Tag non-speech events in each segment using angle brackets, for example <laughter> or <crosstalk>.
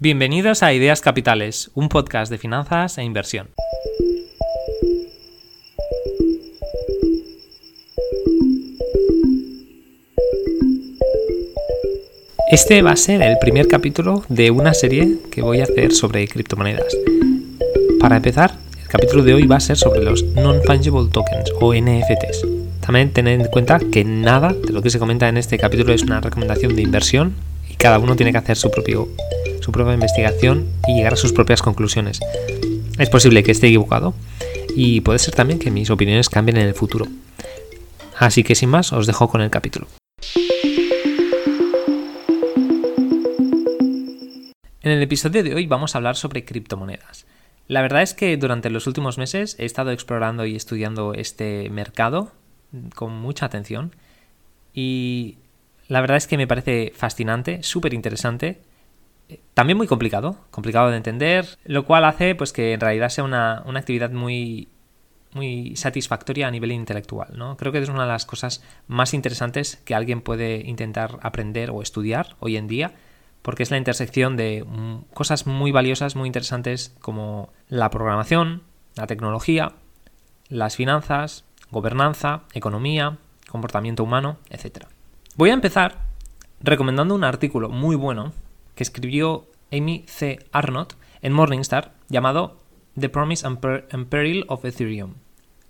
Bienvenidos a Ideas Capitales, un podcast de finanzas e inversión. Este va a ser el primer capítulo de una serie que voy a hacer sobre criptomonedas. Para empezar, el capítulo de hoy va a ser sobre los Non-Fungible Tokens o NFTs. También tened en cuenta que nada de lo que se comenta en este capítulo es una recomendación de inversión y cada uno tiene que hacer su propio su propia investigación y llegar a sus propias conclusiones. Es posible que esté equivocado y puede ser también que mis opiniones cambien en el futuro. Así que sin más, os dejo con el capítulo. En el episodio de hoy vamos a hablar sobre criptomonedas. La verdad es que durante los últimos meses he estado explorando y estudiando este mercado con mucha atención y la verdad es que me parece fascinante, súper interesante también muy complicado, complicado de entender, lo cual hace pues que en realidad sea una, actividad muy, muy satisfactoria a nivel intelectual. ¿no? Creo que es una de las cosas más interesantes que alguien puede intentar aprender o estudiar hoy en día, porque es la intersección de mm, cosas muy valiosas, muy interesantes como la programación, la tecnología, las finanzas, gobernanza, economía, comportamiento humano, etc. Voy a empezar recomendando un artículo muy bueno que escribió Amy C. Arnott en Morningstar llamado The Promise and, Peril of Ethereum.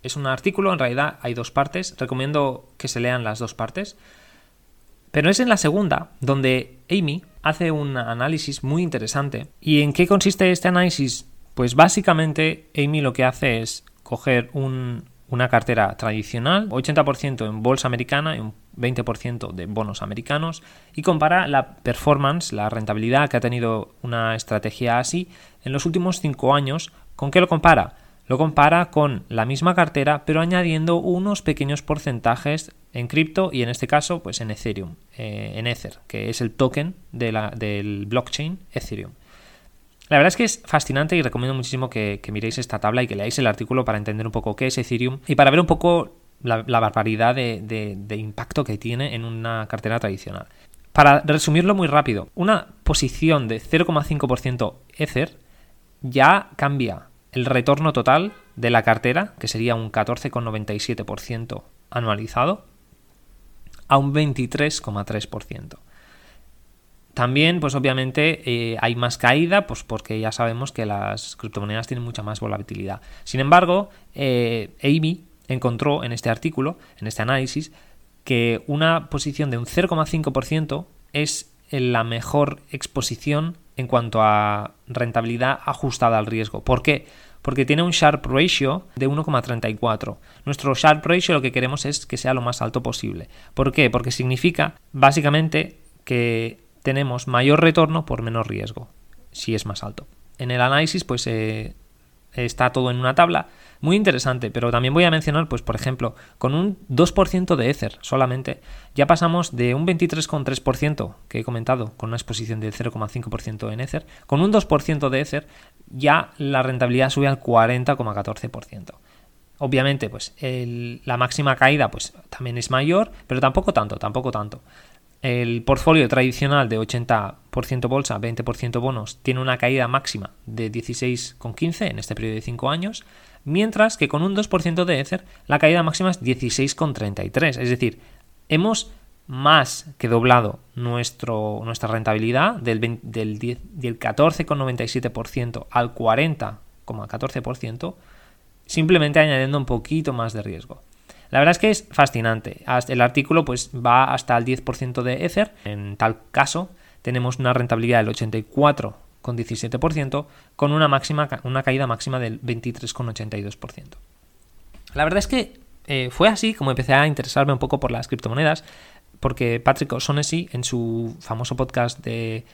Es un artículo, en realidad hay dos partes, recomiendo que se lean las dos partes, pero es en la segunda donde Amy hace un análisis muy interesante. ¿Y en qué consiste este análisis? Pues básicamente Amy lo que hace es coger una cartera tradicional, 80% en bolsa americana y un 20% de bonos americanos y compara la performance, la rentabilidad que ha tenido una estrategia así en los últimos 5 años. ¿Con qué lo compara? Lo compara con la misma cartera pero añadiendo unos pequeños porcentajes en cripto y en este caso pues en Ethereum, eh, en Ether, que es el token de la, del blockchain Ethereum. La verdad es que es fascinante y recomiendo muchísimo que, que, miréis esta tabla y que leáis el artículo para entender un poco qué es Ethereum y para ver un poco la, barbaridad de, impacto que tiene en una cartera tradicional. Para resumirlo muy rápido, una posición de 0,5% Ether ya cambia el retorno total de la cartera, que sería un 14,97% anualizado, a un 23,3%. También, pues obviamente, eh, hay más caída, pues porque ya sabemos que las criptomonedas tienen mucha más volatilidad. Sin embargo, eh, Amy encontró en este artículo, en este análisis, que una posición de un 0,5% es la mejor exposición en cuanto a rentabilidad ajustada al riesgo. ¿Por qué? Porque tiene un Sharp Ratio de 1,34. Nuestro Sharp Ratio lo que queremos es que sea lo más alto posible. ¿Por qué? Porque significa básicamente que tenemos mayor retorno por menos riesgo, si es más alto. En el análisis, pues eh, está todo en una tabla muy interesante, pero también voy a mencionar, pues por ejemplo, con un 2% de Ether solamente, ya pasamos de un 23,3% que he comentado, con una exposición del 0,5% en Ether, con un 2% de Ether, ya la rentabilidad sube al 40,14%. Obviamente, pues la máxima caída pues también es mayor, pero tampoco tanto, tampoco tanto. El portfolio tradicional de 80% bolsa, 20% bonos, tiene una caída máxima de 16,15 en este periodo de 5 años, mientras que con un 2% de Ether la caída máxima es 16,33. Es decir, hemos más que doblado nuestra rentabilidad del, del, del 14,97% al 40,14%, simplemente añadiendo un poquito más de riesgo. La verdad es que es fascinante. El artículo pues, va hasta el 10% de Ether. En tal caso, tenemos una rentabilidad del 84,17% con una, máxima, una caída máxima del 23,82%. La verdad es que eh, fue así como empecé a interesarme un poco por las criptomonedas, porque Patrick O'Shaughnessy en su famoso podcast de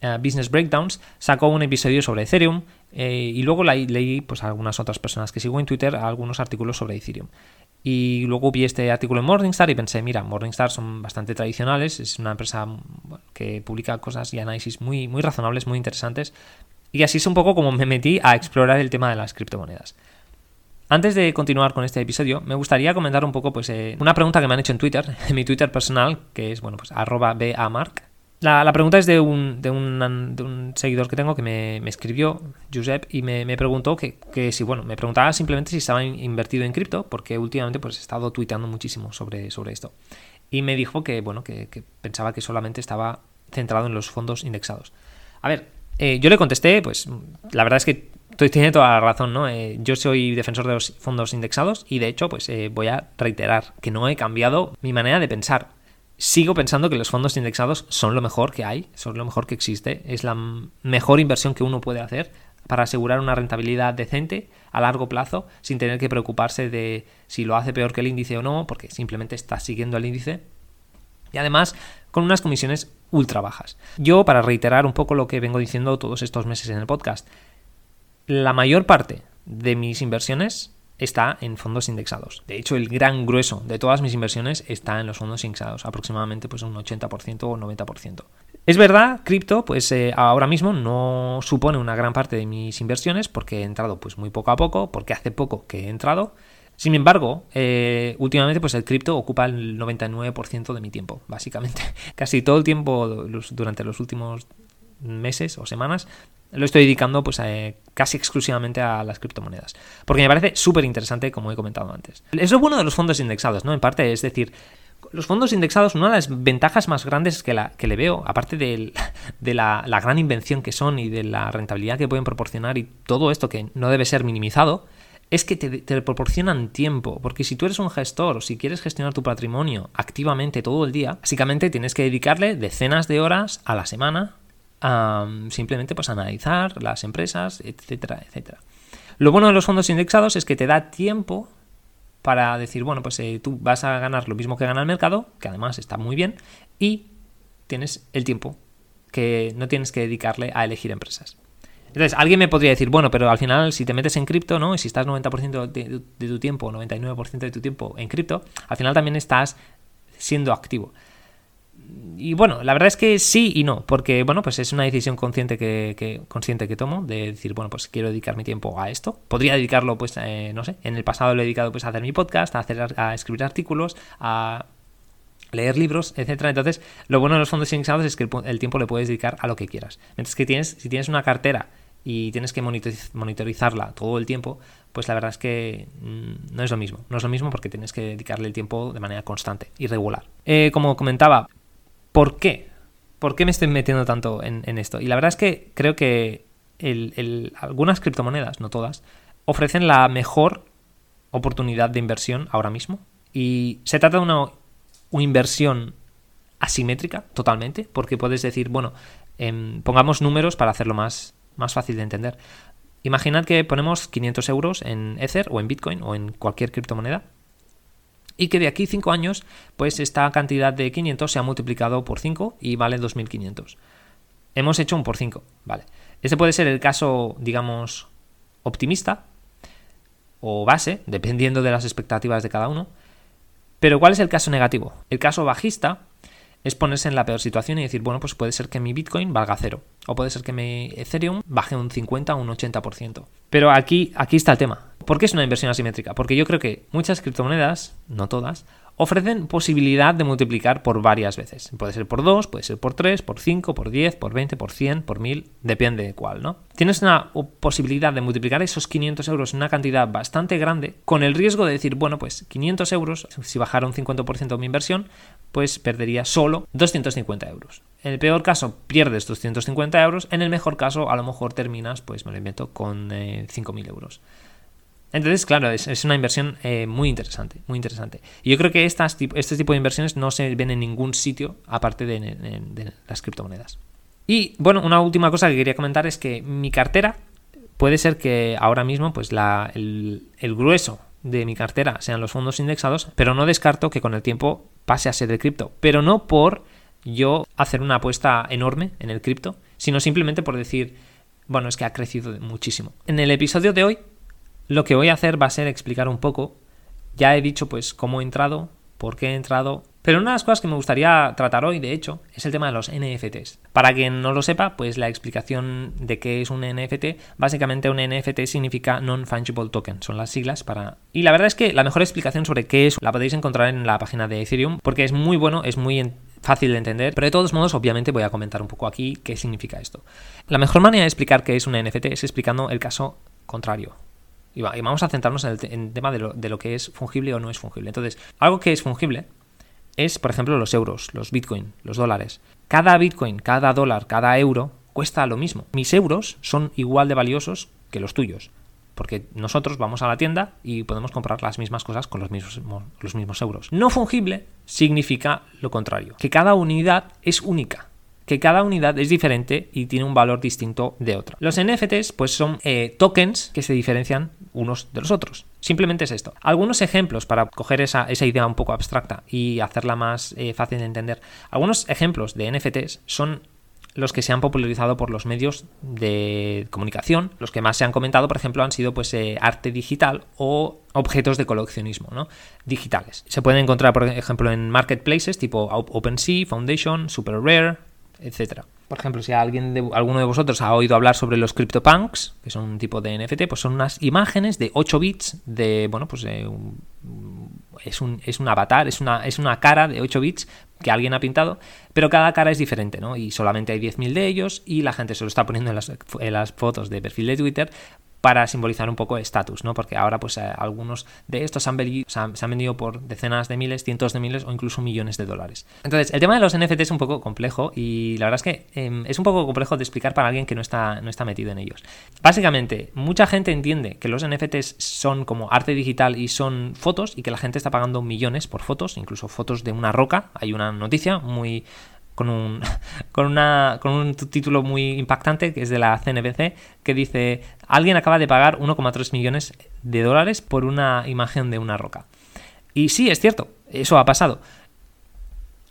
eh, Business Breakdowns sacó un episodio sobre Ethereum eh, y luego leí pues, a algunas otras personas que sigo en Twitter algunos artículos sobre Ethereum. Y luego vi este artículo en Morningstar y pensé, mira, Morningstar son bastante tradicionales, es una empresa que publica cosas y análisis muy, muy razonables, muy interesantes. Y así es un poco como me metí a explorar el tema de las criptomonedas. Antes de continuar con este episodio, me gustaría comentar un poco pues, eh, una pregunta que me han hecho en Twitter, <laughs> en mi Twitter personal, que es bueno, pues, arroba bamark, La, pregunta es de un, de, un, seguidor que tengo que me, escribió, Josep, y me, preguntó que, si, bueno, me preguntaba simplemente si estaba invertido en cripto, porque últimamente pues he estado tuiteando muchísimo sobre, sobre esto. Y me dijo que, bueno, que, pensaba que solamente estaba centrado en los fondos indexados. A ver, eh, yo le contesté, pues la verdad es que tiene toda la razón, ¿no? Eh, yo soy defensor de los fondos indexados y de hecho, pues eh, voy a reiterar que no he cambiado mi manera de pensar sigo pensando que los fondos indexados son lo mejor que hay, son lo mejor que existe, es la mejor inversión que uno puede hacer para asegurar una rentabilidad decente a largo plazo sin tener que preocuparse de si lo hace peor que el índice o no, porque simplemente está siguiendo el índice. Y además con unas comisiones ultra bajas. Yo, para reiterar un poco lo que vengo diciendo todos estos meses en el podcast, la mayor parte de mis inversiones está en fondos indexados. De hecho, el gran grueso de todas mis inversiones está en los fondos indexados, aproximadamente pues un 80% o 90%. Es verdad, cripto, pues eh, ahora mismo no supone una gran parte de mis inversiones porque he entrado pues muy poco a poco, porque hace poco que he entrado. Sin embargo, eh, últimamente pues el cripto ocupa el 99% de mi tiempo, básicamente. <laughs> Casi todo el tiempo durante los últimos meses o semanas lo estoy dedicando pues casi exclusivamente a las criptomonedas. Porque me parece súper interesante, como he comentado antes. Es lo bueno de los fondos indexados, ¿no? En parte, es decir, los fondos indexados, una de las ventajas más grandes que, la, que le veo, aparte <laughs> de, la, gran invención que son y de la rentabilidad que pueden proporcionar y todo esto que no debe ser minimizado, es que te, te, proporcionan tiempo. Porque si tú eres un gestor o si quieres gestionar tu patrimonio activamente todo el día, básicamente tienes que dedicarle decenas de horas a la semana simplemente pues analizar las empresas, etcétera, etcétera. Lo bueno de los fondos indexados es que te da tiempo para decir, bueno, pues eh, tú vas a ganar lo mismo que gana el mercado, que además está muy bien, y tienes el tiempo que no tienes que dedicarle a elegir empresas. Entonces, alguien me podría decir, bueno, pero al final si te metes en cripto, ¿no? Y si estás 90% de, de tu tiempo, 99% de tu tiempo en cripto, al final también estás siendo activo y bueno, la verdad es que sí y no, porque bueno, pues es una decisión consciente que, consciente que tomo de decir, bueno, pues quiero dedicar mi tiempo a esto. Podría dedicarlo, pues, eh, no sé, en el pasado lo he dedicado pues a hacer mi podcast, a hacer a escribir artículos, a leer libros, etcétera. Entonces, lo bueno de los fondos indexados es que el, tiempo le puedes dedicar a lo que quieras. Mientras que tienes, si tienes una cartera y tienes que monitorizarla todo el tiempo, pues la verdad es que mm, no es lo mismo. No es lo mismo porque tienes que dedicarle el tiempo de manera constante y regular. Eh, como comentaba, ¿Por qué? ¿Por qué me estoy metiendo tanto en, esto? Y la verdad es que creo que algunas criptomonedas, no todas, ofrecen la mejor oportunidad de inversión ahora mismo. Y se trata de una, inversión asimétrica totalmente, porque puedes decir, bueno, em, pongamos números para hacerlo más, más fácil de entender. Imaginad que ponemos 500 euros en Ether o en Bitcoin o en cualquier criptomoneda y que de aquí 5 años, pues esta cantidad de 500 se ha multiplicado por 5 y vale 2500. Hemos hecho un por 5, vale. Este puede ser el caso, digamos, optimista o base, dependiendo de las expectativas de cada uno. Pero ¿cuál es el caso negativo? El caso bajista es ponerse en la peor situación y decir, bueno, pues puede ser que mi Bitcoin valga cero. O puede ser que mi Ethereum baje un 50 o un 80%. Pero aquí, aquí está el tema. ¿Por qué es una inversión asimétrica? Porque yo creo que muchas criptomonedas, no todas, ofrecen posibilidad de multiplicar por varias veces. Puede ser por 2, puede ser por 3, por 5, por 10, por 20, por 100, por 1000, depende de cuál, ¿no? Tienes una posibilidad de multiplicar esos 500 euros en una cantidad bastante grande con el riesgo de decir, bueno, pues 500 euros, si bajara un 50% mi inversión, pues perdería solo 250 euros. En el peor caso pierdes 250 euros, en el mejor caso a lo mejor terminas, pues me lo invento, con 5.000 eh, euros. Entonces, claro, es, una inversión eh, muy interesante, muy interesante. Y yo creo que estas, este tipo de inversiones no se ven en ningún sitio aparte de, las criptomonedas. Y bueno, una última cosa que quería comentar es que mi cartera puede ser que ahora mismo pues la, el, el, grueso de mi cartera sean los fondos indexados, pero no descarto que con el tiempo pase a ser el cripto. Pero no por yo hacer una apuesta enorme en el cripto, sino simplemente por decir, bueno, es que ha crecido muchísimo. En el episodio de hoy lo que voy a hacer va a ser explicar un poco. Ya he dicho pues cómo he entrado, por qué he entrado. Pero una de las cosas que me gustaría tratar hoy, de hecho, es el tema de los NFTs. Para quien no lo sepa, pues la explicación de qué es un NFT, básicamente un NFT significa Non-Fungible Token, son las siglas para... Y la verdad es que la mejor explicación sobre qué es la podéis encontrar en la página de Ethereum, porque es muy bueno, es muy fácil de entender, pero de todos modos, obviamente voy a comentar un poco aquí qué significa esto. La mejor manera de explicar qué es una NFT es explicando el caso contrario. Y, vamos a centrarnos en el, tema de lo, de lo que es fungible o no es fungible. Entonces, algo que es fungible es, por ejemplo, los euros, los bitcoin, los dólares. Cada bitcoin, cada dólar, cada euro cuesta lo mismo. Mis euros son igual de valiosos que los tuyos porque nosotros vamos a la tienda y podemos comprar las mismas cosas con los mismos, los mismos euros. No fungible significa lo contrario, que cada unidad es única que cada unidad es diferente y tiene un valor distinto de otra. Los NFTs pues son eh, tokens que se diferencian unos de los otros. Simplemente es esto. Algunos ejemplos para coger esa, idea un poco abstracta y hacerla más eh, fácil de entender. Algunos ejemplos de NFTs son los que se han popularizado por los medios de comunicación. Los que más se han comentado, por ejemplo, han sido pues eh, arte digital o objetos de coleccionismo ¿no? digitales. Se pueden encontrar, por ejemplo, en marketplaces tipo OpenSea, Foundation, Super Rare, etc. Por ejemplo, si alguien de, alguno de vosotros ha oído hablar sobre los CryptoPunks, que son un tipo de NFT, pues son unas imágenes de 8 bits de, bueno, pues es, un, es un avatar, es una, es una cara de 8 bits que alguien ha pintado, pero cada cara es diferente, ¿no? Y solamente hay 10.000 de ellos y la gente se lo está poniendo en las, en las fotos de perfil de Twitter para simbolizar un poco estatus, ¿no? Porque ahora, pues, eh, algunos de estos han se han vendido por decenas de miles, cientos de miles o incluso millones de dólares. Entonces, el tema de los NFT es un poco complejo y la verdad es que em, es un poco complejo de explicar para alguien que no está, no está metido en ellos. Básicamente, mucha gente entiende que los NFTs son como arte digital y son fotos y que la gente está pagando millones por fotos, incluso fotos de una roca. Hay una noticia muy con un, <laughs> con, una, con un título muy impactante que es de la CNBC que dice alguien acaba de pagar 1,3 millones de dólares por una imagen de una roca. Y sí, es cierto, eso ha pasado.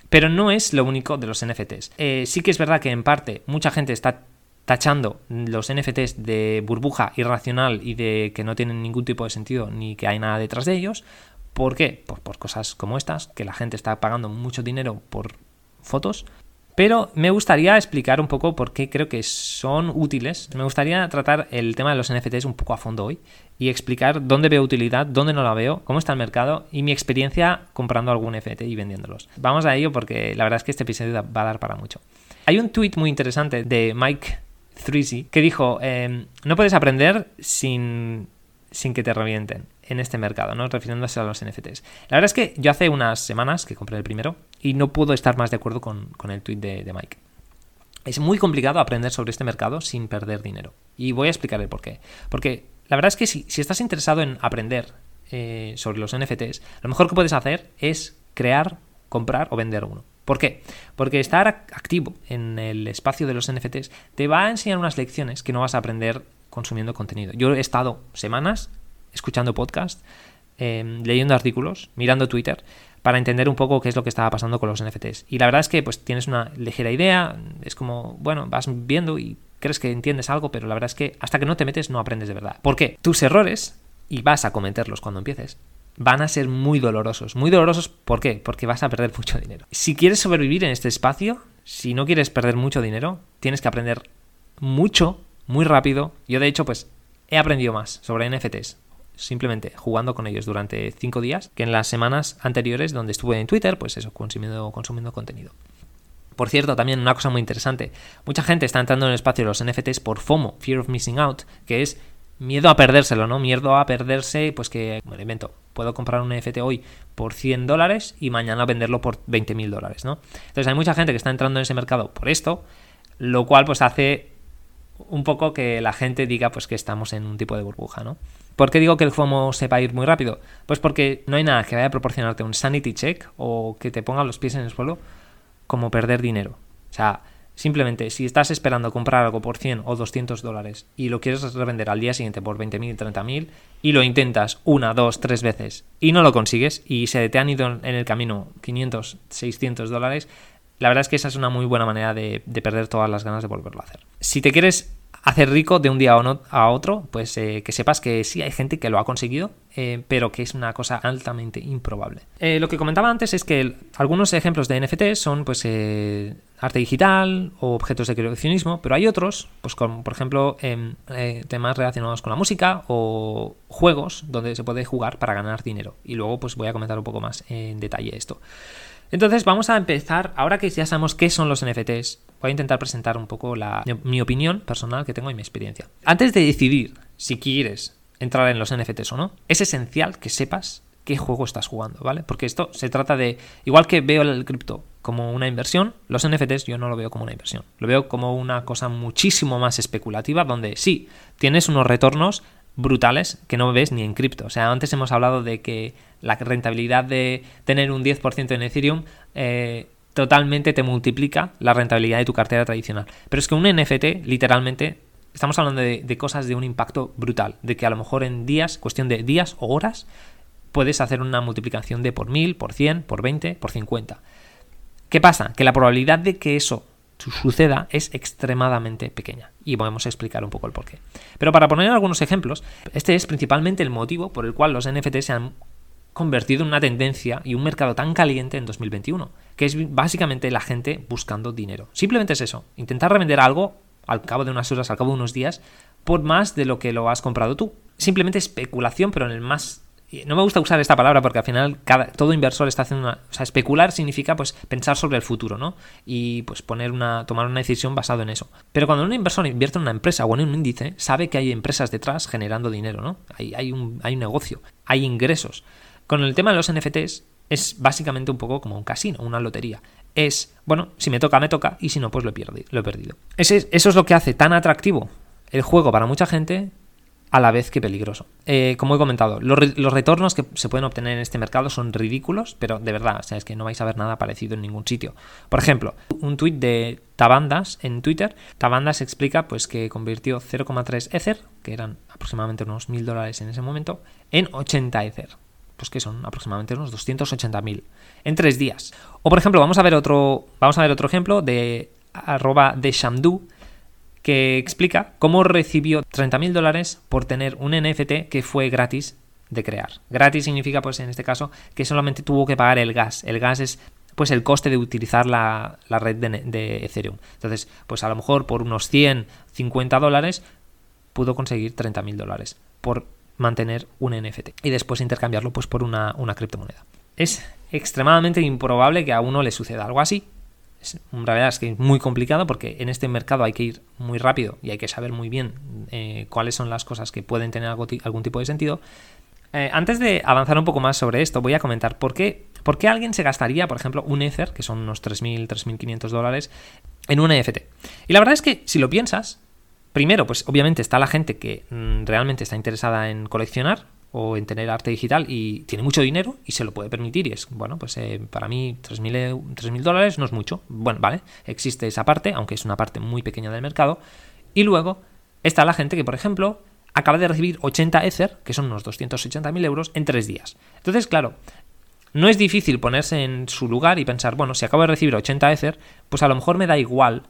Pero no es lo único de los NFTs. Eh, sí que es verdad que en parte mucha gente está tachando los NFTs de burbuja irracional y de que no tienen ningún tipo de sentido ni que hay nada detrás de ellos. ¿Por qué? Pues por cosas como estas, que la gente está pagando mucho dinero por fotos. Pero me gustaría explicar un poco por qué creo que son útiles. Me gustaría tratar el tema de los NFTs un poco a fondo hoy y explicar dónde veo utilidad, dónde no la veo, cómo está el mercado y mi experiencia comprando algún NFT y vendiéndolos. Vamos a ello porque la verdad es que este episodio va a dar para mucho. Hay un tweet muy interesante de Mike Threezy que dijo, em, no puedes aprender sin, sin que te revienten en este mercado, ¿no? refiriéndose a los NFTs. La verdad es que yo hace unas semanas que compré el primero y no puedo estar más de acuerdo con, el tweet de, Mike. Es muy complicado aprender sobre este mercado sin perder dinero. Y voy a explicar el por qué. Porque la verdad es que si, estás interesado en aprender eh, sobre los NFTs, lo mejor que puedes hacer es crear, comprar o vender uno. ¿Por qué? Porque estar activo en el espacio de los NFTs te va a enseñar unas lecciones que no vas a aprender consumiendo contenido. Yo he estado semanas escuchando podcast, em, leyendo artículos, mirando Twitter, para entender un poco qué es lo que estaba pasando con los NFTs. Y la verdad es que pues tienes una ligera idea, es como, bueno, vas viendo y crees que entiendes algo, pero la verdad es que hasta que no te metes no aprendes de verdad. ¿Por qué? Tus errores, y vas a cometerlos cuando empieces, van a ser muy dolorosos. Muy dolorosos, ¿por qué? Porque vas a perder <laughs> mucho dinero. Si quieres sobrevivir en este espacio, si no quieres perder mucho dinero, tienes que aprender mucho, muy rápido. Yo de hecho, pues he aprendido más sobre NFTs simplemente jugando con ellos durante cinco días que en las semanas anteriores donde estuve en Twitter, pues eso, consumiendo, consumiendo contenido. Por cierto, también una cosa muy interesante, mucha gente está entrando en el espacio de los NFTs por FOMO, Fear of Missing Out, que es miedo a perdérselo, ¿no? Miedo a perderse, pues que, bueno, invento, puedo comprar un NFT hoy por 100 dólares y mañana venderlo por 20 mil dólares, ¿no? Entonces hay mucha gente que está entrando en ese mercado por esto, lo cual pues hace un poco que la gente diga pues que estamos en un tipo de burbuja, ¿no? ¿Por qué digo que el FOMO sepa ir muy rápido? Pues porque no hay nada que vaya a proporcionarte un sanity check o que te ponga los pies en el suelo como perder dinero. O sea, simplemente si estás esperando comprar algo por 100 o 200 dólares y lo quieres revender al día siguiente por 20.000, 30.000 y lo intentas una, dos, tres veces y no lo consigues y se te han ido en el camino 500, 600 dólares, la verdad es que esa es una muy buena manera de, perder todas las ganas de volverlo a hacer. Si te quieres hacer rico de un día a otro, pues eh, que sepas que sí hay gente que lo ha conseguido, eh, pero que es una cosa altamente improbable. Eh, lo que comentaba antes es que algunos ejemplos de NFT son pues arte digital o objetos de coleccionismo, pero hay otros, pues como por ejemplo em, temas relacionados con la música o juegos donde se puede jugar para ganar dinero. Y luego pues voy a comentar un poco más en detalle esto. Entonces vamos a empezar, ahora que ya sabemos qué son los NFTs, voy a intentar presentar un poco la, mi opinión personal que tengo y mi experiencia. Antes de decidir si quieres entrar en los NFTs o no, es esencial que sepas qué juego estás jugando, ¿vale? Porque esto se trata de, igual que veo el cripto como una inversión, los NFTs yo no lo veo como una inversión, lo veo como una cosa muchísimo más especulativa donde sí, tienes unos retornos brutales que no ves ni en cripto. O sea, antes hemos hablado de que la rentabilidad de tener un 10% en Ethereum eh, totalmente te multiplica la rentabilidad de tu cartera tradicional. Pero es que un NFT, literalmente, estamos hablando de, de cosas de un impacto brutal, de que a lo mejor en días, cuestión de días o horas, puedes hacer una multiplicación de por 1000, por 100, por 20, por 50. ¿Qué pasa? Que la probabilidad de que eso suceda es extremadamente pequeña. Y podemos explicar un poco el porqué. Pero para poner algunos ejemplos, este es principalmente el motivo por el cual los NFT se han convertido en una tendencia y un mercado tan caliente en 2021, que es básicamente la gente buscando dinero. Simplemente es eso, intentar revender algo al cabo de unas horas, al cabo de unos días, por más de lo que lo has comprado tú. Simplemente especulación, pero en el más no me gusta usar esta palabra porque al final cada, todo inversor está haciendo una, o sea, especular significa pues pensar sobre el futuro, ¿no? Y pues poner una, tomar una decisión basado en eso. Pero cuando un inversor invierte en una empresa o en un índice, sabe que hay empresas detrás generando dinero, ¿no? Hay, hay, un, hay un negocio, hay ingresos. Con el tema de los NFTs es básicamente un poco como un casino, una lotería. Es, bueno, si me toca, me toca, y si no, pues lo he perdido. Lo perdido. Ese, eso es lo que hace tan atractivo el juego para mucha gente a la vez que peligroso. Eh, como he comentado, los, retornos que se pueden obtener en este mercado son ridículos, pero de verdad, o sea, es que no vais a ver nada parecido en ningún sitio. Por ejemplo, un tuit de Tabandas en Twitter. Tabandas explica pues, que convirtió 0,3 Ether, que eran aproximadamente unos 1000 dólares en ese momento, en 80 Ether. Pues que son aproximadamente unos 280.000 en tres días. O por ejemplo, vamos a ver otro, vamos a ver otro ejemplo de arroba de Shamdu, que explica cómo recibió 30.000 dólares por tener un NFT que fue gratis de crear. Gratis significa, pues en este caso, que solamente tuvo que pagar el gas. El gas es pues el coste de utilizar la, red de, Ethereum. Entonces, pues a lo mejor por unos 100, 50 dólares pudo conseguir 30.000 dólares por mantener un NFT y después intercambiarlo pues por una, una criptomoneda. Es extremadamente improbable que a uno le suceda algo así, la verdad es que es muy complicado porque en este mercado hay que ir muy rápido y hay que saber muy bien eh, cuáles son las cosas que pueden tener algún tipo de sentido. Eh, antes de avanzar un poco más sobre esto, voy a comentar por qué, por qué alguien se gastaría, por ejemplo, un Ether, que son unos 3.000, 3.500 dólares, en un NFT. Y la verdad es que si lo piensas, primero, pues obviamente está la gente que mm, realmente está interesada en coleccionar, o en tener arte digital y tiene mucho dinero y se lo puede permitir y es, bueno, pues eh, para mí 3.000 dólares no es mucho. Bueno, vale, existe esa parte, aunque es una parte muy pequeña del mercado. Y luego está la gente que, por ejemplo, acaba de recibir 80 Ether, que son unos 280.000 euros, en tres días. Entonces, claro, no es difícil ponerse en su lugar y pensar, bueno, si acabo de recibir 80 Ether, pues a lo mejor me da igual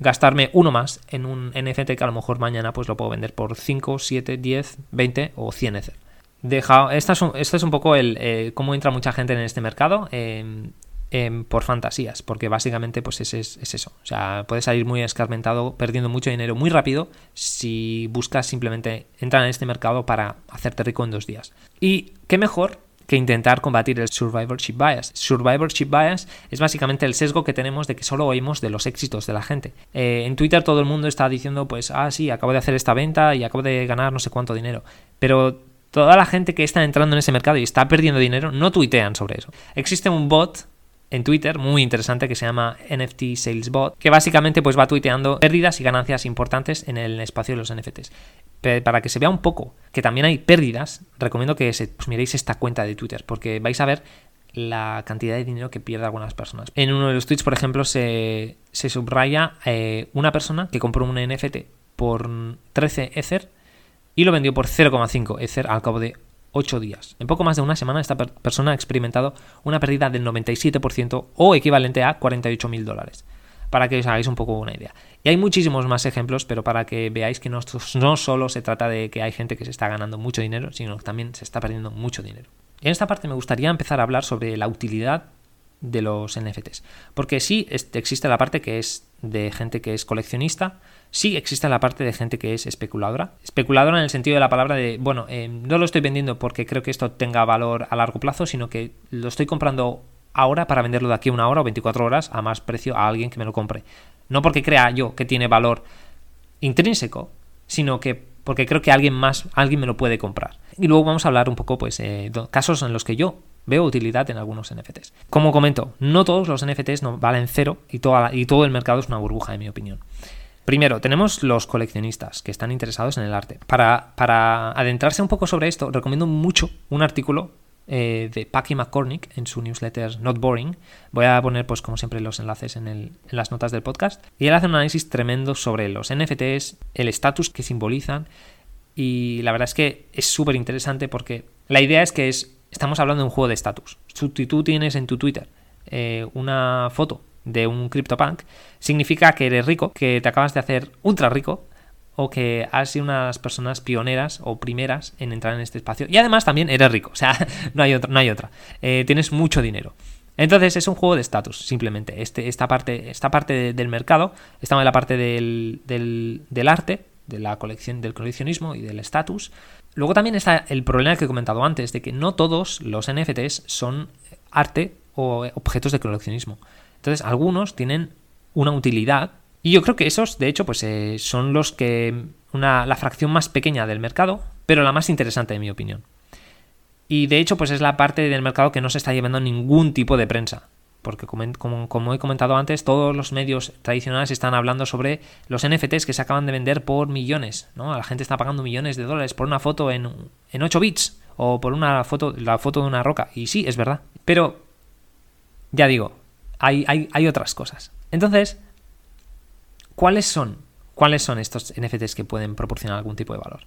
gastarme uno más en un NFT que a lo mejor mañana pues lo puedo vender por 5, 7, 10, 20 o 100 Ether. Deja, es un, esto es un poco el eh, cómo entra mucha gente en este mercado em, em, por fantasías, porque básicamente pues es, es, eso. O sea, puedes salir muy escarmentado, perdiendo mucho dinero muy rápido si buscas simplemente entrar en este mercado para hacerte rico en dos días. Y qué mejor que intentar combatir el survivorship bias. Survivorship bias es básicamente el sesgo que tenemos de que solo oímos de los éxitos de la gente. Eh, en Twitter todo el mundo está diciendo, pues, ah, sí, acabo de hacer esta venta y acabo de ganar no sé cuánto dinero. Pero toda la gente que está entrando en ese mercado y está perdiendo dinero no tuitean sobre eso. Existe un bot en Twitter muy interesante que se llama NFT Sales Bot, que básicamente pues va tuiteando pérdidas y ganancias importantes en el espacio de los NFTs. para que se vea un poco que también hay pérdidas, recomiendo que se, pues, miréis esta cuenta de Twitter, porque vais a ver la cantidad de dinero que pierden algunas personas. En uno de los tweets, por ejemplo, se, subraya eh, una persona que compró un NFT por 13 Ether y lo vendió por 0,5 Ether al cabo de 8 días. En poco más de una semana esta persona ha experimentado una pérdida del 97% o equivalente a 48.000 dólares. Para que os hagáis un poco una idea. Y hay muchísimos más ejemplos, pero para que veáis que no, no solo se trata de que hay gente que se está ganando mucho dinero, sino que también se está perdiendo mucho dinero. En esta parte me gustaría empezar a hablar sobre la utilidad de los NFTs. Porque sí existe la parte que es de gente que es coleccionista, sí existe la parte de gente que es especuladora. Especuladora en el sentido de la palabra de, bueno, eh, no lo estoy vendiendo porque creo que esto tenga valor a largo plazo, sino que lo estoy comprando ahora para venderlo de aquí a una hora o 24 horas a más precio a alguien que me lo compre. No porque crea yo que tiene valor intrínseco, sino que porque creo que alguien más, alguien me lo puede comprar. Y luego vamos a hablar un poco, pues, eh, casos en los que yo veo utilidad en algunos NFTs. Como comento, no todos los NFTs no valen cero y, y todo el mercado es una burbuja, en mi opinión. Primero, tenemos los coleccionistas que están interesados en el arte. Para, para adentrarse un poco sobre esto, recomiendo mucho un artículo eh, de Packy McCormick en su newsletter Not Boring. Voy a poner, pues como siempre, los enlaces en, en, las notas del podcast. Y él hace un análisis tremendo sobre los NFTs, el estatus que simbolizan. Y la verdad es que es súper interesante porque la idea es que es, estamos hablando de un juego de estatus. Si tú tienes en tu Twitter eh, una foto de un CryptoPunk, significa que eres rico, que te acabas de hacer ultra rico o que has sido una de las personas pioneras o primeras en entrar en este espacio. Y además también eres rico, o sea, <laughs> no hay otra. No hay otra. Eh, tienes mucho dinero. Entonces es un juego de estatus, simplemente. Este, esta parte, esta parte del mercado, estamos en la parte del, del, arte, de la colección, del coleccionismo y del estatus. Luego también está el problema que he comentado antes, de que no todos los NFTs son arte o objetos de coleccionismo. Entonces, algunos tienen una utilidad y yo creo que esos, de hecho, pues eh, son los que. Una, la fracción más pequeña del mercado, pero la más interesante, en mi opinión. Y de hecho, pues es la parte del mercado que no se está llevando ningún tipo de prensa. Porque como, como, he comentado antes, todos los medios tradicionales están hablando sobre los NFTs que se acaban de vender por millones. ¿no? La gente está pagando millones de dólares por una foto en, en 8 bits o por una foto, la foto de una roca. Y sí, es verdad. Pero, ya digo, hay, otras cosas. Entonces, ¿Cuáles son? ¿Cuáles son estos NFTs que pueden proporcionar algún tipo de valor?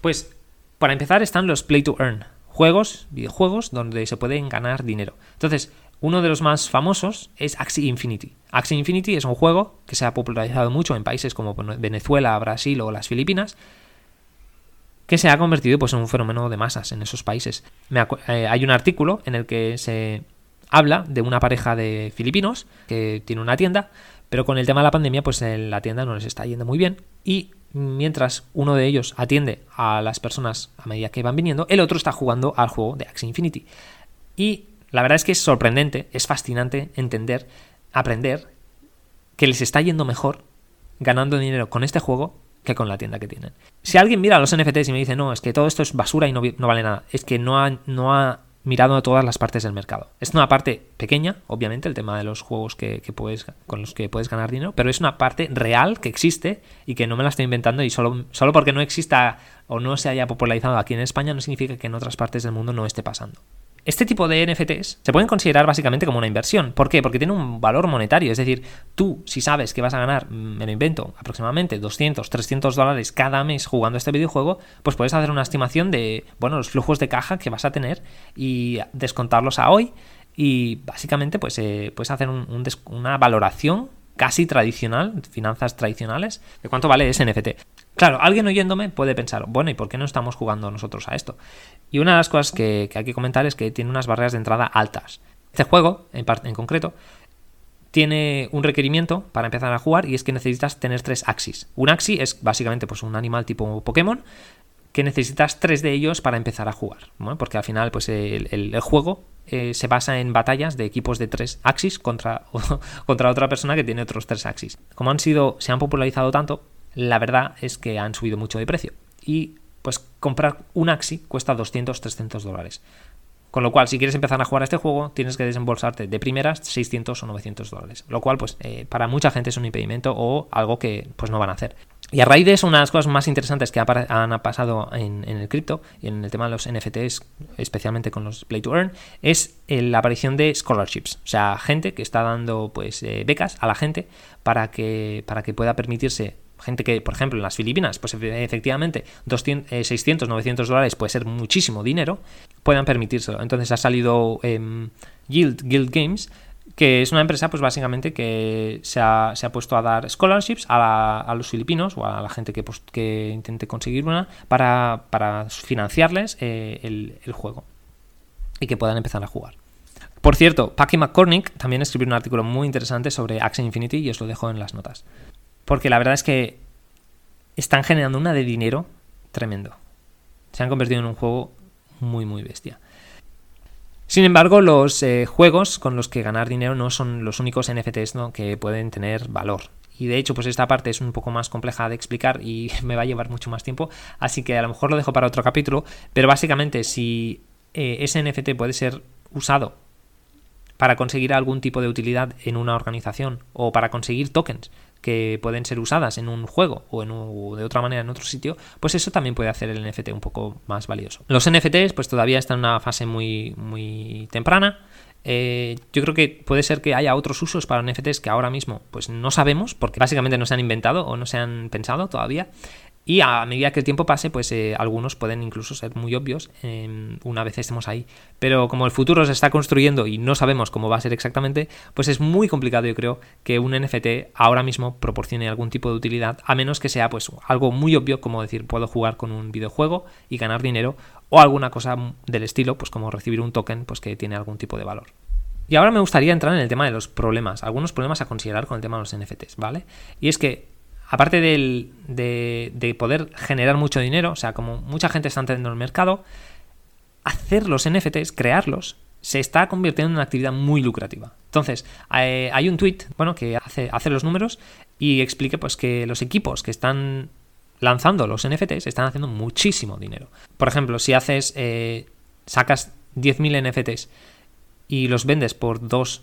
Pues, para empezar, están los Play to Earn, juegos, videojuegos, donde se pueden ganar dinero. Entonces, uno de los más famosos es Axie Infinity. Axie Infinity es un juego que se ha popularizado mucho en países como Venezuela, Brasil o las Filipinas, que se ha convertido pues, en un fenómeno de masas en esos países. Eh, hay un artículo en el que se habla de una pareja de filipinos que tiene una tienda pero con el tema de la pandemia, pues en la tienda no les está yendo muy bien. Y mientras uno de ellos atiende a las personas a medida que van viniendo, el otro está jugando al juego de Axie Infinity. Y la verdad es que es sorprendente, es fascinante entender, aprender que les está yendo mejor ganando dinero con este juego que con la tienda que tienen. Si alguien mira los NFTs y me dice, no, es que todo esto es basura y no, no vale nada, es que no ha, no ha mirando todas las partes del mercado. Es una parte pequeña, obviamente, el tema de los juegos que, puedes, con los que puedes ganar dinero, pero es una parte real que existe y que no me la estoy inventando y solo, solo porque no exista o no se haya popularizado aquí en España no significa que en otras partes del mundo no esté pasando. Este tipo de NFTs se pueden considerar básicamente como una inversión. ¿Por qué? Porque tiene un valor monetario. Es decir, tú, si sabes que vas a ganar, mm, me lo invento, aproximadamente 200, 300 dólares cada mes jugando este videojuego, pues puedes hacer una estimación de, bueno, los flujos de caja que vas a tener y descontarlos a hoy. Y básicamente, pues eh, puedes hacer una valoración casi tradicional, finanzas tradicionales, de cuánto vale ese NFT. Claro, alguien oyéndome puede pensar, bueno, ¿y por qué no estamos jugando nosotros a esto? Y una de las cosas que, hay que comentar es que tiene unas barreras de entrada altas. Este juego, en, concreto, tiene un requerimiento para empezar a jugar y es que necesitas tener tres axis. Un axis es básicamente pues, un animal tipo Pokémon que necesitas tres de ellos para empezar a jugar, porque al final pues, el, juego eh, se basa en batallas de equipos de tres axis contra, <laughs> contra otra persona que tiene otros tres axis. Como han sido, se han popularizado tanto, la verdad es que han subido mucho de precio. Y pues comprar un Axi cuesta 200, 300 dólares. Con lo cual, si quieres empezar a jugar a este juego, tienes que desembolsarte de primeras 600 o 900 dólares. Lo cual, pues, eh, para mucha gente es un impedimento o algo que, pues, no van a hacer. Y a raíz de eso, una de las cosas más interesantes que han pasado en, el cripto y en el tema de los NFTs, especialmente con los Play to Earn, es eh, la aparición de scholarships. O sea, gente que está dando, pues, eh, becas a la gente para que, para que pueda permitirse gente que, por ejemplo, en las Filipinas, pues efectivamente 200, 600, 900 dólares puede ser muchísimo dinero, puedan permitirse. Entonces ha salido eh, Guild, Guild Games, que es una empresa, pues básicamente que se ha, puesto a dar scholarships a, los filipinos o a la gente que, pues, que intente conseguir una para, financiarles eh, el, juego y que puedan empezar a jugar. Por cierto, Packy McCormick también escribió un artículo muy interesante sobre Axie Infinity y os lo dejo en las notas. Porque la verdad es que están generando una de dinero tremendo. Se han convertido en un juego muy, muy bestia. Sin embargo, los eh, juegos con los que ganar dinero no son los únicos NFTs que pueden tener valor. Y de hecho, pues esta parte es un poco más compleja de explicar y <laughs> me va a llevar mucho más tiempo, así que a lo mejor lo dejo para otro capítulo, pero básicamente si eh, ese NFT puede ser usado para conseguir algún tipo de utilidad en una organización o para conseguir tokens que pueden ser usadas en un juego o, en de otra manera en otro sitio, pues eso también puede hacer el NFT un poco más valioso. Los NFTs pues todavía están en una fase muy, muy temprana. Eh, yo creo que puede ser que haya otros usos para NFTs que ahora mismo pues no sabemos porque básicamente no se han inventado o no se han pensado todavía. Y a medida que el tiempo pase, pues eh, algunos pueden incluso ser muy obvios em, una vez estemos ahí. Pero como el futuro se está construyendo y no sabemos cómo va a ser exactamente, pues es muy complicado, yo creo, que un NFT ahora mismo proporcione algún tipo de utilidad, a menos que sea pues algo muy obvio, como decir, puedo jugar con un videojuego y ganar dinero, o alguna cosa del estilo, pues como recibir un token, pues que tiene algún tipo de valor. Y ahora me gustaría entrar en el tema de los problemas, algunos problemas a considerar con el tema de los NFTs, ¿vale? Y es que aparte de, poder generar mucho dinero, o sea, como mucha gente está entrando en el mercado, hacer los NFTs, crearlos, se está convirtiendo en una actividad muy lucrativa. Entonces, eh, hay un tweet, bueno, que hace, los números y explique pues que los equipos que están lanzando los NFTs están haciendo muchísimo dinero. Por ejemplo, si haces, eh, sacas 10.000 NFTs y los vendes por dos,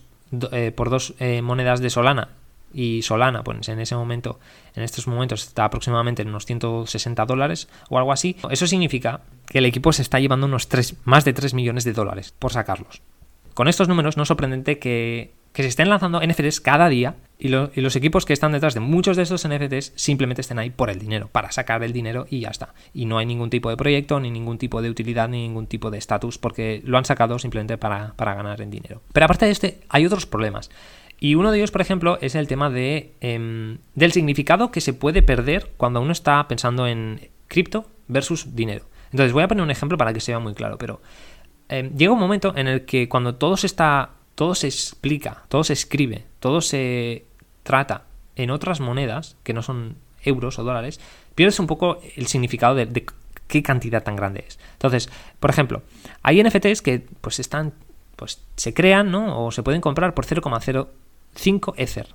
eh, por dos monedas de Solana y Solana, pues en ese momento, en estos momentos está aproximadamente en unos 160 dólares o algo así. Eso significa que el equipo se está llevando unos 3, más de 3 millones de dólares por sacarlos. Con estos números no es sorprendente que, se estén lanzando NFTs cada día y, los equipos que están detrás de muchos de estos NFTs simplemente estén ahí por el dinero, para sacar el dinero y ya está. Y no hay ningún tipo de proyecto, ni ningún tipo de utilidad, ni ningún tipo de estatus, porque lo han sacado simplemente para, para ganar el dinero. Pero aparte de este, hay otros problemas. Y uno de ellos, por ejemplo, es el tema de, em, del significado que se puede perder cuando uno está pensando en cripto versus dinero. Entonces voy a poner un ejemplo para que sea muy claro, pero em, llega un momento en el que cuando todo se está, todo se explica, todo se escribe, todo se trata en otras monedas que no son euros o dólares, pierdes un poco el significado de, de qué cantidad tan grande es. Entonces, por ejemplo, hay NFTs que pues están, pues se crean, ¿no? O se pueden comprar por 0,0 5 Ether.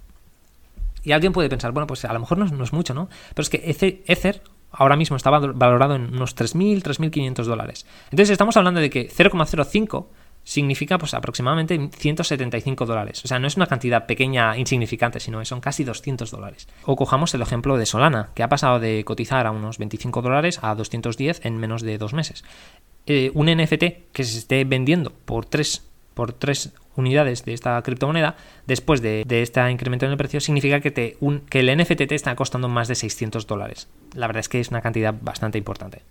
Y alguien puede pensar, bueno, pues a lo mejor no, es mucho, ¿no? Pero es que Ether ahora mismo está valorado en unos 3.000, 3.500 dólares. Entonces estamos hablando de que 0,05 significa pues aproximadamente 175 dólares. O sea, no es una cantidad pequeña, insignificante, sino que son casi 200 dólares. O cojamos el ejemplo de Solana, que ha pasado de cotizar a unos 25 dólares a 210 en menos de dos meses. Eh, un NFT que se esté vendiendo por 3 por 3 unidades de esta criptomoneda, después de, este incremento en el precio, significa que, te, que el NFT te está costando más de 600 dólares. La verdad es que es una cantidad bastante importante.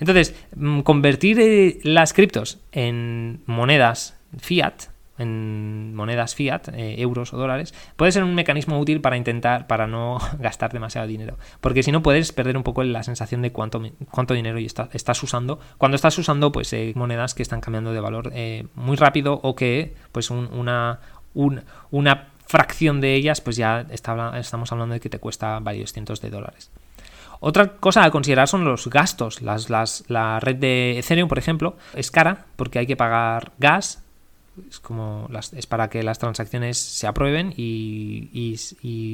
Entonces, mm, convertir eh, las criptos en monedas fiat en monedas fiat, eh, euros o dólares, puede ser un mecanismo útil para intentar, para no <laughs> gastar demasiado dinero. Porque si no puedes perder un poco la sensación de cuánto, cuánto dinero estás usando. Cuando estás usando pues eh, monedas que están cambiando de valor eh, muy rápido o que pues una, una fracción de ellas pues ya estamos hablando de que te cuesta varios cientos de dólares. Otra cosa a considerar son los gastos. Las, las, la red de Ethereum, por ejemplo, es cara porque hay que pagar gas, es como es para que las transacciones se aprueben y,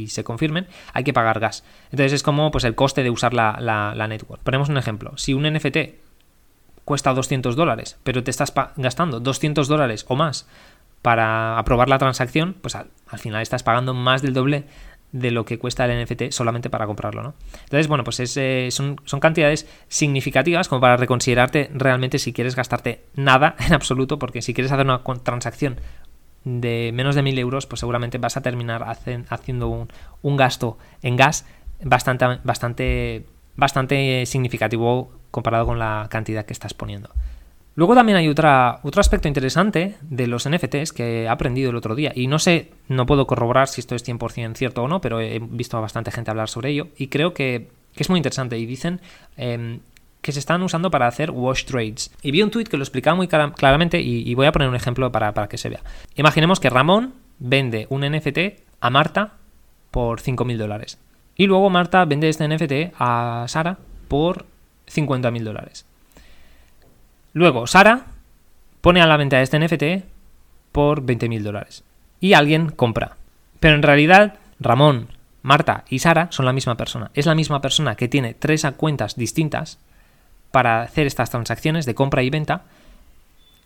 se confirmen, hay que pagar gas. Entonces es como pues el coste de usar la, la, network. Ponemos un ejemplo. Si un NFT cuesta 200 dólares, pero te estás gastando 200 dólares o más para aprobar la transacción, pues al, final estás pagando más del doble de lo que cuesta el NFT solamente para comprarlo, ¿no? Entonces, bueno, pues eh, son, son, cantidades significativas como para reconsiderarte realmente si quieres gastarte nada <laughs> en absoluto, porque si quieres hacer una transacción de menos de mil euros, pues seguramente vas a terminar haciendo un, un, gasto en gas bastante, bastante, bastante significativo comparado con la cantidad que estás poniendo. Luego también hay otro aspecto interesante de los NFTs que he aprendido el otro día y no sé, no puedo corroborar si esto es 100% cierto o no, pero he visto a bastante gente hablar sobre ello y creo que, es muy interesante y dicen em, que se están usando para hacer wash trades. Y vi un tweet que lo explicaba muy claramente y, voy a poner un ejemplo para, para, que se vea. Imaginemos que Ramón vende un NFT a Marta por 5.000 dólares y luego Marta vende este NFT a Sara por 50.000 dólares. Luego, Sara pone a la venta este NFT por 20.000 dólares. Y alguien compra. Pero en realidad, Ramón, Marta y Sara son la misma persona. Es la misma persona que tiene tres cuentas distintas para hacer estas transacciones de compra y venta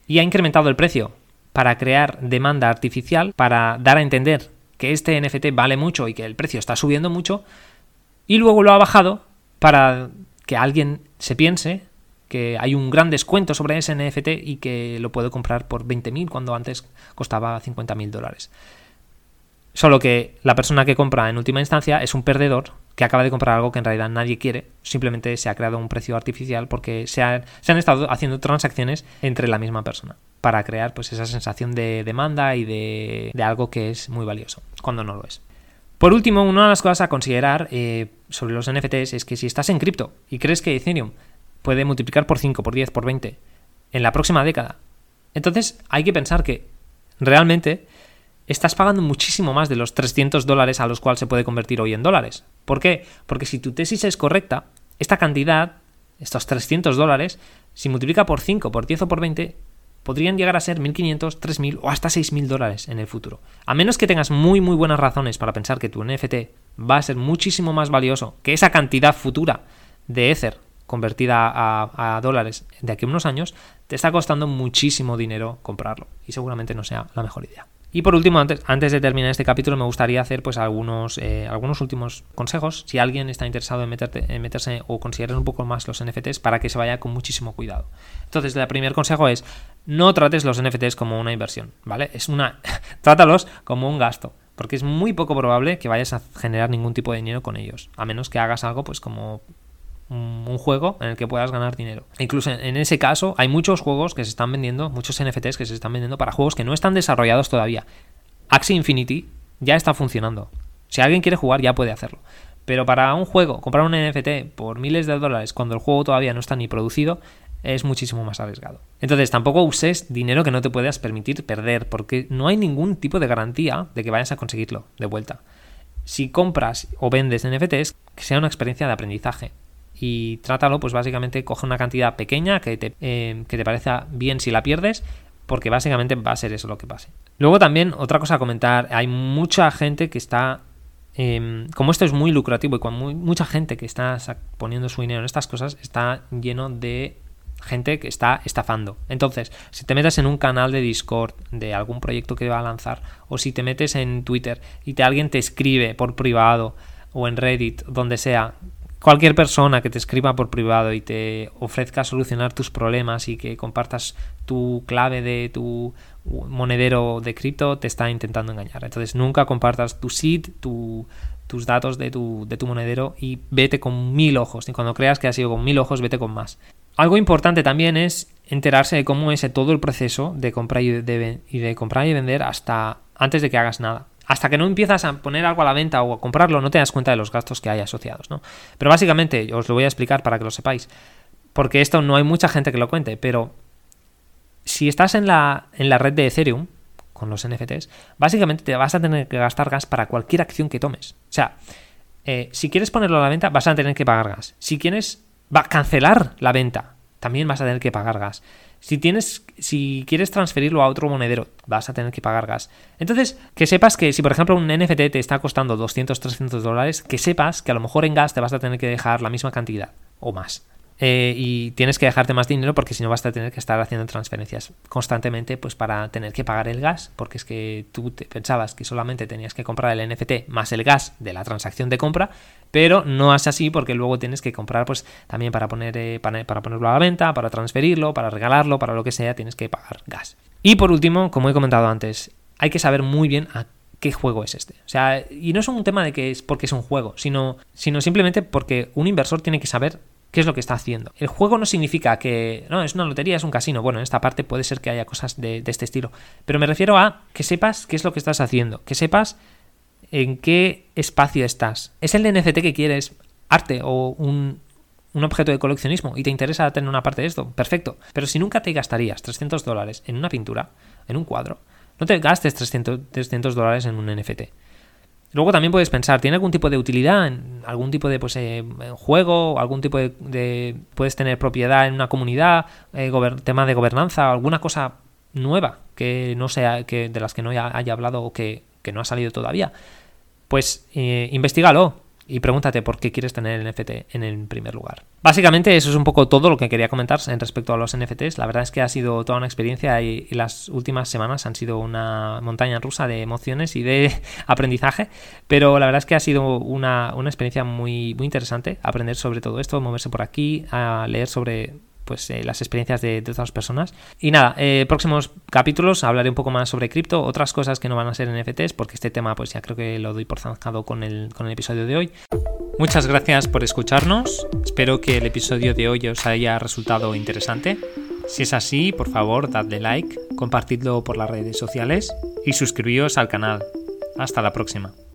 y ha incrementado el precio para crear demanda artificial, para dar a entender que este NFT vale mucho y que el precio está subiendo mucho, y luego lo ha bajado para que alguien se piense que hay un gran descuento sobre ese NFT y que lo puedo comprar por 20.000 cuando antes costaba 50.000 dólares. Solo que la persona que compra en última instancia es un perdedor que acaba de comprar algo que en realidad nadie quiere, simplemente se ha creado un precio artificial porque se, han estado haciendo transacciones entre la misma persona para crear pues esa sensación de demanda y de, algo que es muy valioso, cuando no lo es. Por último, una de las cosas a considerar eh, sobre los NFTs es que si estás en cripto y crees que Ethereum puede multiplicar por 5, por 10, por 20 en la próxima década, entonces hay que pensar que realmente estás pagando muchísimo más de los 300 dólares a los cuales se puede convertir hoy en dólares. ¿Por qué? Porque si tu tesis es correcta, esta cantidad, estos 300 dólares, si multiplica por 5, por 10 o por 20, podrían llegar a ser 1.500, 3.000 o hasta 6.000 dólares en el futuro. A menos que tengas muy muy buenas razones para pensar que tu NFT va a ser muchísimo más valioso que esa cantidad futura de Ether convertida a, dólares de aquí a unos años, te está costando muchísimo dinero comprarlo y seguramente no sea la mejor idea. Y por último, antes, antes de terminar este capítulo, me gustaría hacer pues algunos, eh, algunos últimos consejos. Si alguien está interesado en, en meterse o considerar un poco más los NFTs para que se vaya con muchísimo cuidado. Entonces, el primer consejo es no trates los NFTs como una inversión, ¿vale? Es una. <laughs> trátalos como un gasto. Porque es muy poco probable que vayas a generar ningún tipo de dinero con ellos. A menos que hagas algo, pues como un juego en el que puedas ganar dinero. Incluso en ese caso hay muchos juegos que se están vendiendo, muchos NFTs que se están vendiendo para juegos que no están desarrollados todavía. Axie Infinity ya está funcionando. Si alguien quiere jugar ya puede hacerlo. Pero para un juego, comprar un NFT por miles de dólares cuando el juego todavía no está ni producido, es muchísimo más arriesgado. Entonces tampoco uses dinero que no te puedas permitir perder, porque no hay ningún tipo de garantía de que vayas a conseguirlo de vuelta. Si compras o vendes NFTs, que sea una experiencia de aprendizaje y trátalo, pues básicamente coge una cantidad pequeña que te, eh, que te parezca bien si la pierdes, porque básicamente va a ser eso lo que pase. Luego también, otra cosa a comentar, hay mucha gente que está... Em, como esto es muy lucrativo y con mucha gente que está poniendo su dinero en estas cosas, está lleno de gente que está estafando. Entonces, si te metes en un canal de Discord de algún proyecto que va a lanzar, o si te metes en Twitter y te, alguien te escribe por privado, o en Reddit, donde sea, cualquier persona que te escriba por privado y te ofrezca solucionar tus problemas y que compartas tu clave de tu monedero de cripto, te está intentando engañar. Entonces nunca compartas tu seed, tus datos de tu, de tu monedero y vete con mil ojos. Y cuando creas que ha sido con mil ojos, vete con más. Algo importante también es enterarse de cómo es todo el proceso de comprar y de comprar y vender hasta antes de que hagas nada hasta que no empiezas a poner algo a la venta o a comprarlo, no te das cuenta de los gastos que hay asociados, ¿no? Pero básicamente, os lo voy a explicar para que lo sepáis, porque esto no hay mucha gente que lo cuente, pero si estás en la, en la red de Ethereum, con los NFTs, básicamente te vas a tener que gastar gas para cualquier acción que tomes. O sea, eh, si quieres ponerlo a la venta, vas a tener que pagar gas. Si quieres cancelar la venta, también vas a tener que pagar gas. Si tienes, si quieres transferirlo a otro monedero, vas a tener que pagar gas. Entonces, que sepas que si por ejemplo un NFT te está costando 200, 300 dólares, que sepas que a lo mejor en gas te vas a tener que dejar la misma cantidad o más. Eh, y tienes que dejarte más dinero porque si no vas a tener que estar haciendo transferencias constantemente pues para tener que pagar el gas porque es que tú te pensabas que solamente tenías que comprar el NFT más el gas de la transacción de compra pero no es así porque luego tienes que comprar pues también para poner eh, para, ponerlo a la venta para transferirlo para regalarlo para lo que sea tienes que pagar gas y por último como he comentado antes hay que saber muy bien a qué juego es este. O sea, y no es un tema de que es porque es un juego, sino, sino simplemente porque un inversor tiene que saber qué es lo que está haciendo. El juego no significa que, no, es una lotería, es un casino. Bueno, en esta parte puede ser que haya cosas de, este estilo. Pero me refiero a que sepas qué es lo que estás haciendo, que sepas en qué espacio estás. ¿Es el NFT que quieres arte o un, un objeto de coleccionismo y te interesa tener una parte de esto? Perfecto. Pero si nunca te gastarías 300 dólares en una pintura, en un cuadro, no te gastes 300, 300 dólares en un NFT. Luego también puedes pensar, ¿tiene algún tipo de utilidad? Algún tipo de pues, eh, juego? ¿Algún tipo de, Puedes tener propiedad en una comunidad? Eh, tema de gobernanza? ¿Alguna cosa nueva que no sea, que de las que no haya, hablado o que, no ha salido todavía, pues eh, investigalo y pregúntate por qué quieres tener el NFT en el primer lugar. Básicamente eso es un poco todo lo que quería comentar en respecto a los NFTs. La verdad es que ha sido toda una experiencia y, las últimas semanas han sido una montaña rusa de emociones y de <laughs> aprendizaje, pero la verdad es que ha sido una, experiencia muy, muy interesante aprender sobre todo esto, moverse por aquí, a leer sobre pues eh, las experiencias de, otras personas. Y nada, eh, próximos capítulos hablaré un poco más sobre cripto, otras cosas que no van a ser NFTs, porque este tema pues ya creo que lo doy por zanjado con el, con el episodio de hoy. Muchas gracias por escucharnos, espero que el episodio de hoy os haya resultado interesante. Si es así, por favor, dadle like, compartidlo por las redes sociales y suscribíos al canal. Hasta la próxima.